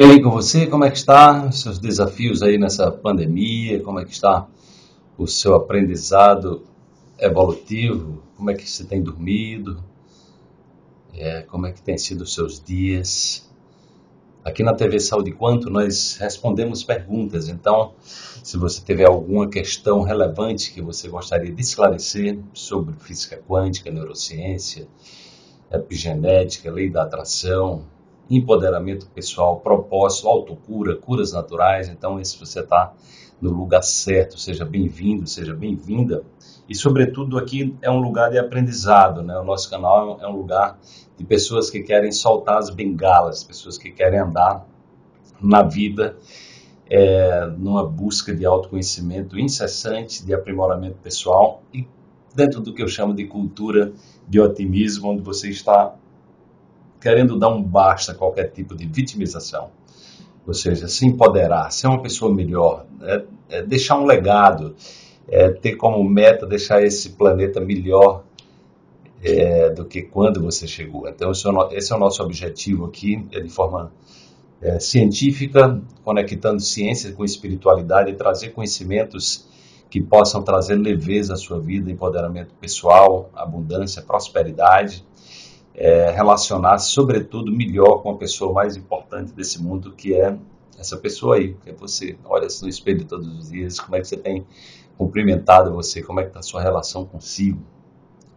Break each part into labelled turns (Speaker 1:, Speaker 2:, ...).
Speaker 1: E aí com você, como é que está? Seus desafios aí nessa pandemia, como é que está o seu aprendizado evolutivo? Como é que você tem dormido? É, como é que tem sido os seus dias? Aqui na TV Saúde Quanto nós respondemos perguntas, então se você tiver alguma questão relevante que você gostaria de esclarecer sobre física quântica, neurociência, epigenética, lei da atração, empoderamento pessoal, propósito, autocura, curas naturais. Então, se você está no lugar certo, seja bem-vindo, seja bem-vinda. E, sobretudo, aqui é um lugar de aprendizado, né? O nosso canal é um lugar de pessoas que querem soltar as bengalas, pessoas que querem andar na vida é, numa busca de autoconhecimento incessante, de aprimoramento pessoal e dentro do que eu chamo de cultura de otimismo, onde você está querendo dar um basta a qualquer tipo de vitimização. Ou seja, se empoderar, ser uma pessoa melhor, é, é deixar um legado, é, ter como meta deixar esse planeta melhor é, do que quando você chegou. Então, esse é o, esse é o nosso objetivo aqui, é de forma é, científica, conectando ciência com espiritualidade e trazer conhecimentos que possam trazer leveza à sua vida, empoderamento pessoal, abundância, prosperidade é, relacionar-se, sobretudo, melhor com a pessoa mais importante desse mundo, que é essa pessoa aí, que é você. Olha-se no espelho todos os dias, como é que você tem cumprimentado você, como é que está a sua relação consigo,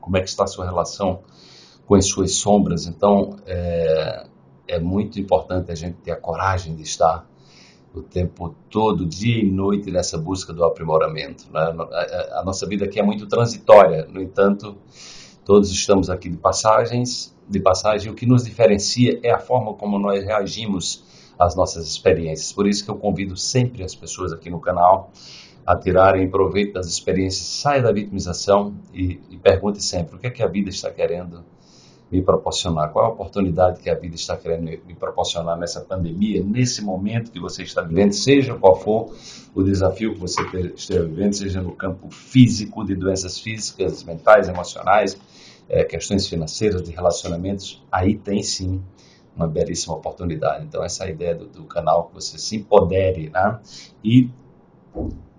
Speaker 1: como é que está a sua relação com as suas sombras. Então, é, é muito importante a gente ter a coragem de estar o tempo todo, dia e noite, nessa busca do aprimoramento. Né? A, a, a nossa vida aqui é muito transitória, no entanto, Todos estamos aqui de passagens, de passagem. O que nos diferencia é a forma como nós reagimos às nossas experiências. Por isso que eu convido sempre as pessoas aqui no canal a tirarem proveito das experiências. Saia da vitimização e, e pergunte sempre o que é que a vida está querendo me proporcionar? Qual a oportunidade que a vida está querendo me proporcionar nessa pandemia, nesse momento que você está vivendo, seja qual for o desafio que você esteja vivendo, seja no campo físico, de doenças físicas, mentais, emocionais, é, questões financeiras, de relacionamentos, aí tem sim uma belíssima oportunidade. Então, essa é a ideia do, do canal, que você se empodere, né? E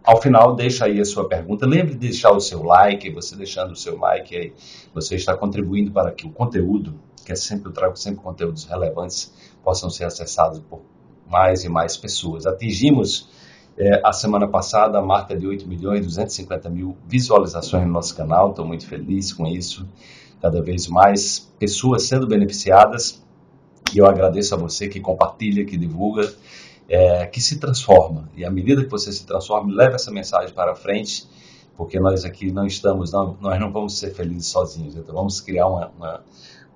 Speaker 1: ao final, deixa aí a sua pergunta. Lembre de deixar o seu like. Você deixando o seu like aí, você está contribuindo para que o conteúdo, que é sempre eu trago sempre conteúdos relevantes, possam ser acessados por mais e mais pessoas. Atingimos é, a semana passada a marca de 8 milhões e 250 mil visualizações no nosso canal. Estou muito feliz com isso. Cada vez mais pessoas sendo beneficiadas. E eu agradeço a você que compartilha, que divulga é, que se transforma. E à medida que você se transforma, leva essa mensagem para frente, porque nós aqui não estamos, não, nós não vamos ser felizes sozinhos. Então vamos criar uma, uma,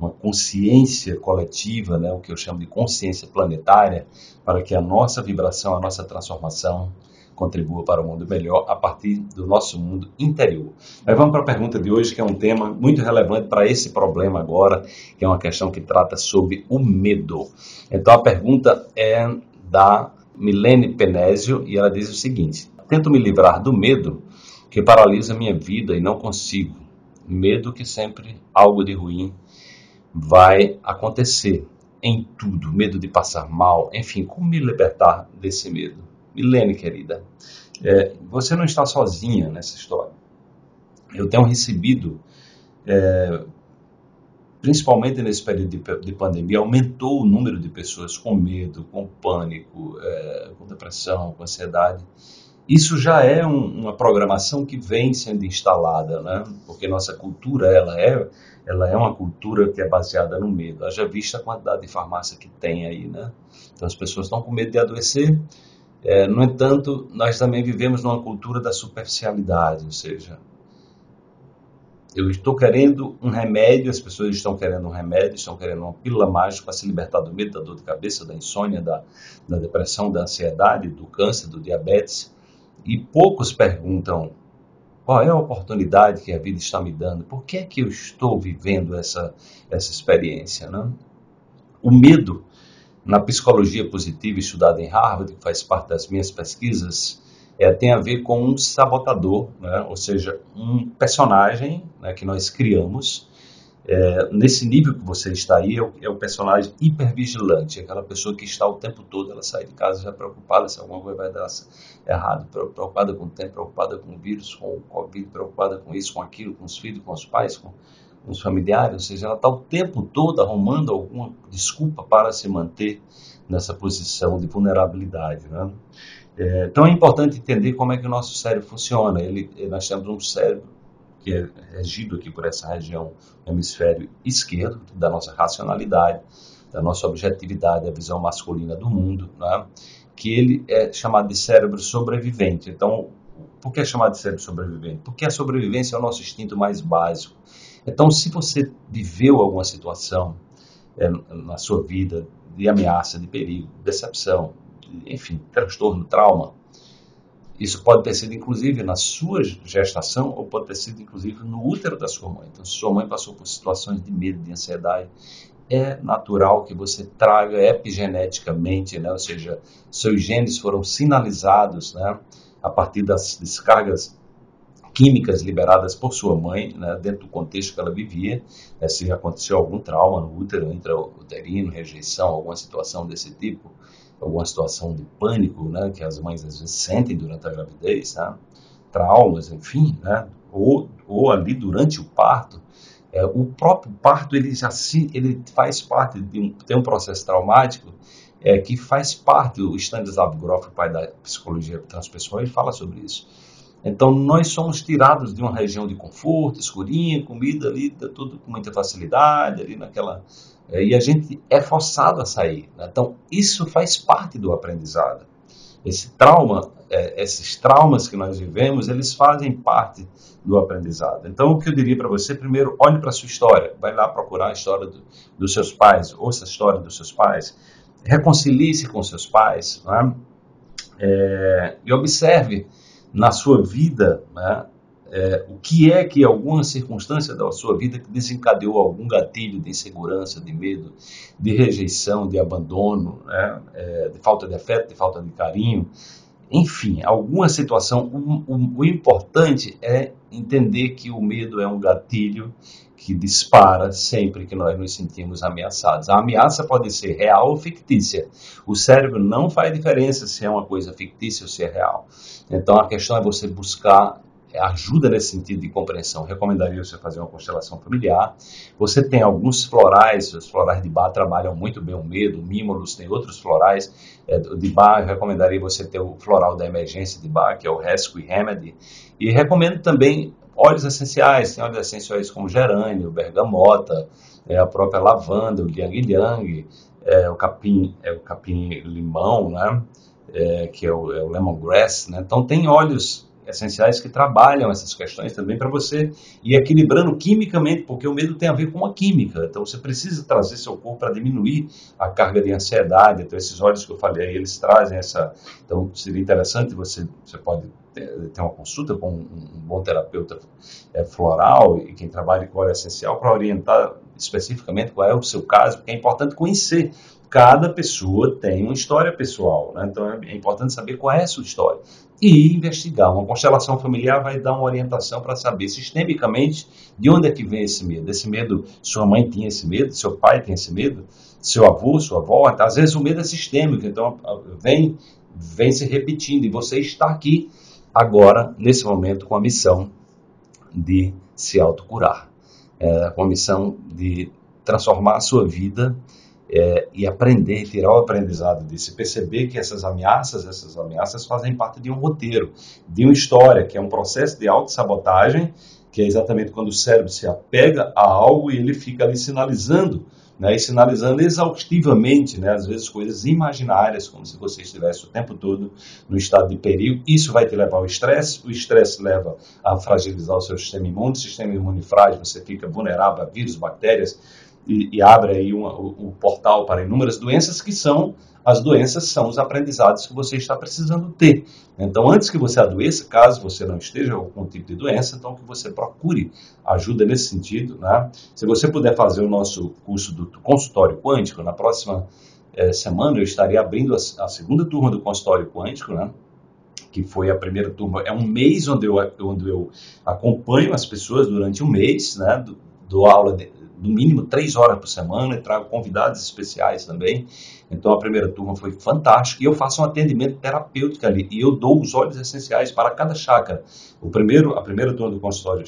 Speaker 1: uma consciência coletiva, né, o que eu chamo de consciência planetária, para que a nossa vibração, a nossa transformação contribua para o um mundo melhor a partir do nosso mundo interior. Mas vamos para a pergunta de hoje, que é um tema muito relevante para esse problema agora, que é uma questão que trata sobre o medo. Então a pergunta é da Milene Penésio e ela diz o seguinte: Tento me livrar do medo que paralisa minha vida e não consigo. Medo que sempre algo de ruim vai acontecer em tudo, medo de passar mal, enfim, como me libertar desse medo? Milene, querida, é, você não está sozinha nessa história. Eu tenho recebido é, principalmente nesse período de, de, pandemia, aumentou o número de pessoas com medo, com pânico, é, com depressão, com ansiedade. Isso já é um, uma programação que vem sendo instalada, né? Porque nossa cultura ela é, ela é uma cultura que é baseada no medo. Haja vista a quantidade de farmácia que tem aí, né? Então as pessoas estão com medo de adoecer. É, no entanto, nós também vivemos numa cultura da superficialidade, ou seja, eu estou querendo um remédio, as pessoas estão querendo um remédio, estão querendo uma pílula mágica para se libertar do medo, da dor de cabeça, da insônia, da, da depressão, da ansiedade, do câncer, do diabetes. E poucos perguntam qual é a oportunidade que a vida está me dando, por que é que eu estou vivendo essa, essa experiência. Né? O medo, na psicologia positiva estudada em Harvard, que faz parte das minhas pesquisas, é, tem a ver com um sabotador, né? ou seja, um personagem né, que nós criamos É, nesse nível que você está aí, é o, é o, personagem hipervigilante, aquela pessoa que está o tempo todo, ela sai de casa já preocupada se alguma coisa vai dar errado, preocupada com o tempo, preocupada com o vírus, com o Covid, preocupada com isso, com aquilo, com os filhos, com os pais, com, com os familiares, ou seja, ela está o tempo todo arrumando alguma desculpa para se manter nessa posição de vulnerabilidade. Né? É, então é importante entender como é que o nosso cérebro funciona. Ele, nós temos um cérebro que é regido aqui por essa região hemisfério esquerdo, da nossa racionalidade, da nossa objetividade, a visão masculina do mundo, né? que ele é chamado de cérebro sobrevivente. Então, por que é chamado de cérebro sobrevivente? Porque a sobrevivência é o nosso instinto mais básico. Então, se você viveu alguma situação é, na sua vida de ameaça, de perigo, decepção, enfim, transtorno, trauma, isso pode ter sido, inclusive, na sua gestação ou pode ter sido, inclusive, no útero da sua mãe. Então, se sua mãe passou por situações de medo, de ansiedade, é natural que você traga epigeneticamente, né? ou seja, seus genes foram sinalizados né? a partir das descargas químicas liberadas por sua mãe, né? dentro do contexto que ela vivia, né? se aconteceu algum trauma no útero, intrauterino, rejeição, alguma situação desse tipo, alguma situação de pânico, né, que as mães às vezes sentem durante a gravidez, né, traumas, enfim, né, ou, ou ali durante o parto, é, o próprio parto ele já se, ele faz parte de um, tem um processo traumático é, que faz parte, o Stanislav Grof, o pai da psicologia transpessoal, ele fala sobre isso. Então, nós somos tirados de uma região de conforto, escurinha, comida ali, tudo com muita facilidade, ali naquela e a gente é forçado a sair. Né? Então, isso faz parte do aprendizado. Esse trauma, é, esses traumas que nós vivemos, eles fazem parte do aprendizado. Então, o que eu diria para você, primeiro, olhe para a sua história. Vai lá procurar a história do, dos seus pais, ouça a história dos seus pais. Reconcilie-se com seus pais. Né? É, e observe na sua vida né, é, o que é que alguma circunstância da sua vida que desencadeou algum gatilho de insegurança, de medo, de rejeição, de abandono, né? é, de falta de afeto, de falta de carinho, enfim, alguma situação. O, o, o importante é entender que o medo é um gatilho que dispara sempre que nós nos sentimos ameaçados. A ameaça pode ser real ou fictícia. O cérebro não faz diferença se é uma coisa fictícia ou se é real. Então a questão é você buscar ajuda nesse sentido de compreensão. Recomendaria você fazer uma constelação familiar. Você tem alguns florais, os florais de bar trabalham muito bem o medo, o tem outros florais é, de bar. Eu recomendaria você ter o floral da emergência de bar, que é o Rescue Remedy. E recomendo também óleos essenciais, tem óleos essenciais como gerânio, bergamota, é, a própria lavanda, o liang liang, é, o capim, é, o capim limão, né? É, que é o, é o lemongrass, né? Então tem óleos essenciais que trabalham essas questões também para você ir equilibrando quimicamente, porque o medo tem a ver com a química. Então você precisa trazer seu corpo para diminuir a carga de ansiedade. Então esses óleos que eu falei, eles trazem essa. Então seria interessante você você pode ter uma consulta com um bom terapeuta é, floral e quem trabalha com óleo essencial para orientar especificamente qual é o seu caso, porque é importante conhecer cada pessoa tem uma história pessoal, né? então é importante saber qual é a sua história e investigar. Uma constelação familiar vai dar uma orientação para saber sistemicamente de onde é que vem esse medo. Esse medo, sua mãe tinha esse medo, seu pai tem esse medo, seu avô, sua avó. Às vezes o medo é sistêmico, então vem, vem se repetindo e você está aqui agora, nesse momento, com a missão de se autocurar, é, com a missão de transformar a sua vida é, e aprender, tirar o aprendizado disso, perceber que essas ameaças, essas ameaças fazem parte de um roteiro, de uma história, que é um processo de autossabotagem, que é exatamente quando o cérebro se apega a algo e ele fica ali sinalizando, né, e sinalizando exaustivamente, né, às vezes coisas imaginárias, como se você estivesse o tempo todo no estado de perigo. Isso vai te levar ao estresse, o estresse leva a fragilizar o seu sistema imune, o sistema imune frágil, você fica vulnerável a vírus, bactérias, e, e abre aí o, portal para inúmeras doenças que são as doenças são os aprendizados que você está precisando ter. Então, antes que você adoeça, caso você não esteja com algum tipo de doença, então que você procure ajuda nesse sentido. Né? Se você puder fazer o nosso curso do consultório quântico, na próxima eh, semana eu estarei abrindo a, a, segunda turma do consultório quântico, né? que foi a primeira turma. É um mês onde eu, onde eu acompanho as pessoas durante um mês, né? dou aula de, no mínimo três horas por semana e trago convidados especiais também. Então a primeira turma foi fantástica e eu faço um atendimento terapêutico ali e eu dou os óleos essenciais para cada chakra. O primeiro, a primeira turma do consultório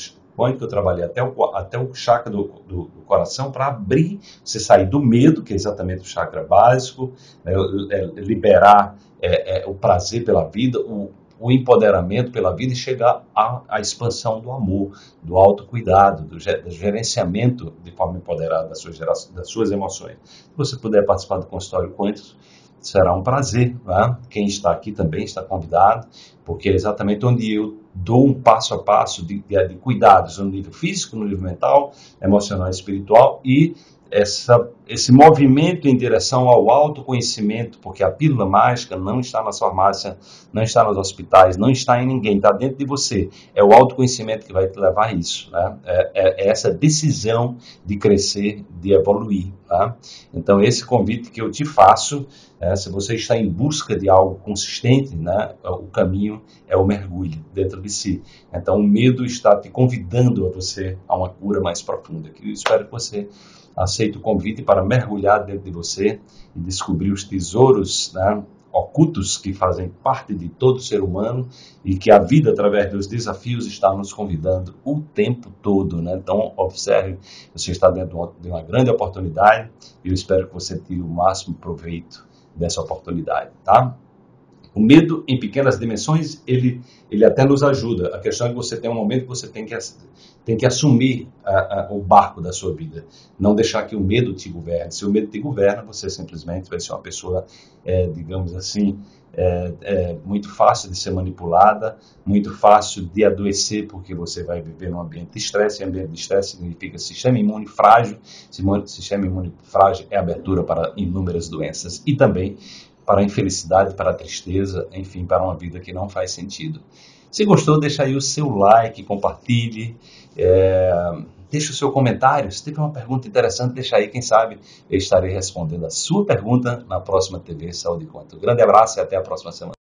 Speaker 1: que eu trabalhei até o, até o chakra do, do, do coração para abrir, você sair do medo, que é exatamente o chakra básico, né, é, liberar é, é, o prazer pela vida, o, o empoderamento pela vida e chegar à, à expansão do amor, do autocuidado, do, do gerenciamento de forma empoderada das suas, das suas emoções. Se você puder participar do consultório Quantos, será um prazer. Né? Quem está aqui também está convidado, porque é exatamente onde eu dou um passo a passo de, de, de cuidados no nível físico, no nível mental, emocional e espiritual e essa, esse movimento em direção ao autoconhecimento, porque a pílula mágica não está na farmácia, não está nos hospitais, não está em ninguém, está dentro de você. É o autoconhecimento que vai te levar a isso. Né? É, é, é essa decisão de crescer, de evoluir. Tá? Então, esse convite que eu te faço, é, se você está em busca de algo consistente, né, o caminho é o mergulho dentro de si. Então, o medo está te convidando a você a uma cura mais profunda. Eu espero que você aceite o convite para mergulhar dentro de você e descobrir os tesouros né, ocultos que fazem parte de todo ser humano e que a vida, através dos desafios, está nos convidando o tempo todo. Né? Então, observe, você está dentro de uma grande oportunidade e eu espero que você tire o máximo proveito dessa oportunidade. Tá? O medo em pequenas dimensões, ele, ele até nos ajuda. A questão é que você tem um momento que você tem que, tem que assumir a, a, o barco da sua vida. Não deixar que o medo te governe. Se o medo te governa, você simplesmente vai ser uma pessoa, é, digamos assim, é, é, muito fácil de ser manipulada, muito fácil de adoecer, porque você vai viver num ambiente de estresse. E ambiente de estresse significa sistema imune frágil. Sistema imune frágil é abertura para inúmeras doenças. E também para a infelicidade, para a tristeza, enfim, para uma vida que não faz sentido. Se gostou, deixa aí o seu like, compartilhe, é, deixe o seu comentário. Se tiver uma pergunta interessante, deixa aí, quem sabe eu estarei respondendo a sua pergunta na próxima TV Saúde Conta. Um grande abraço e até a próxima semana.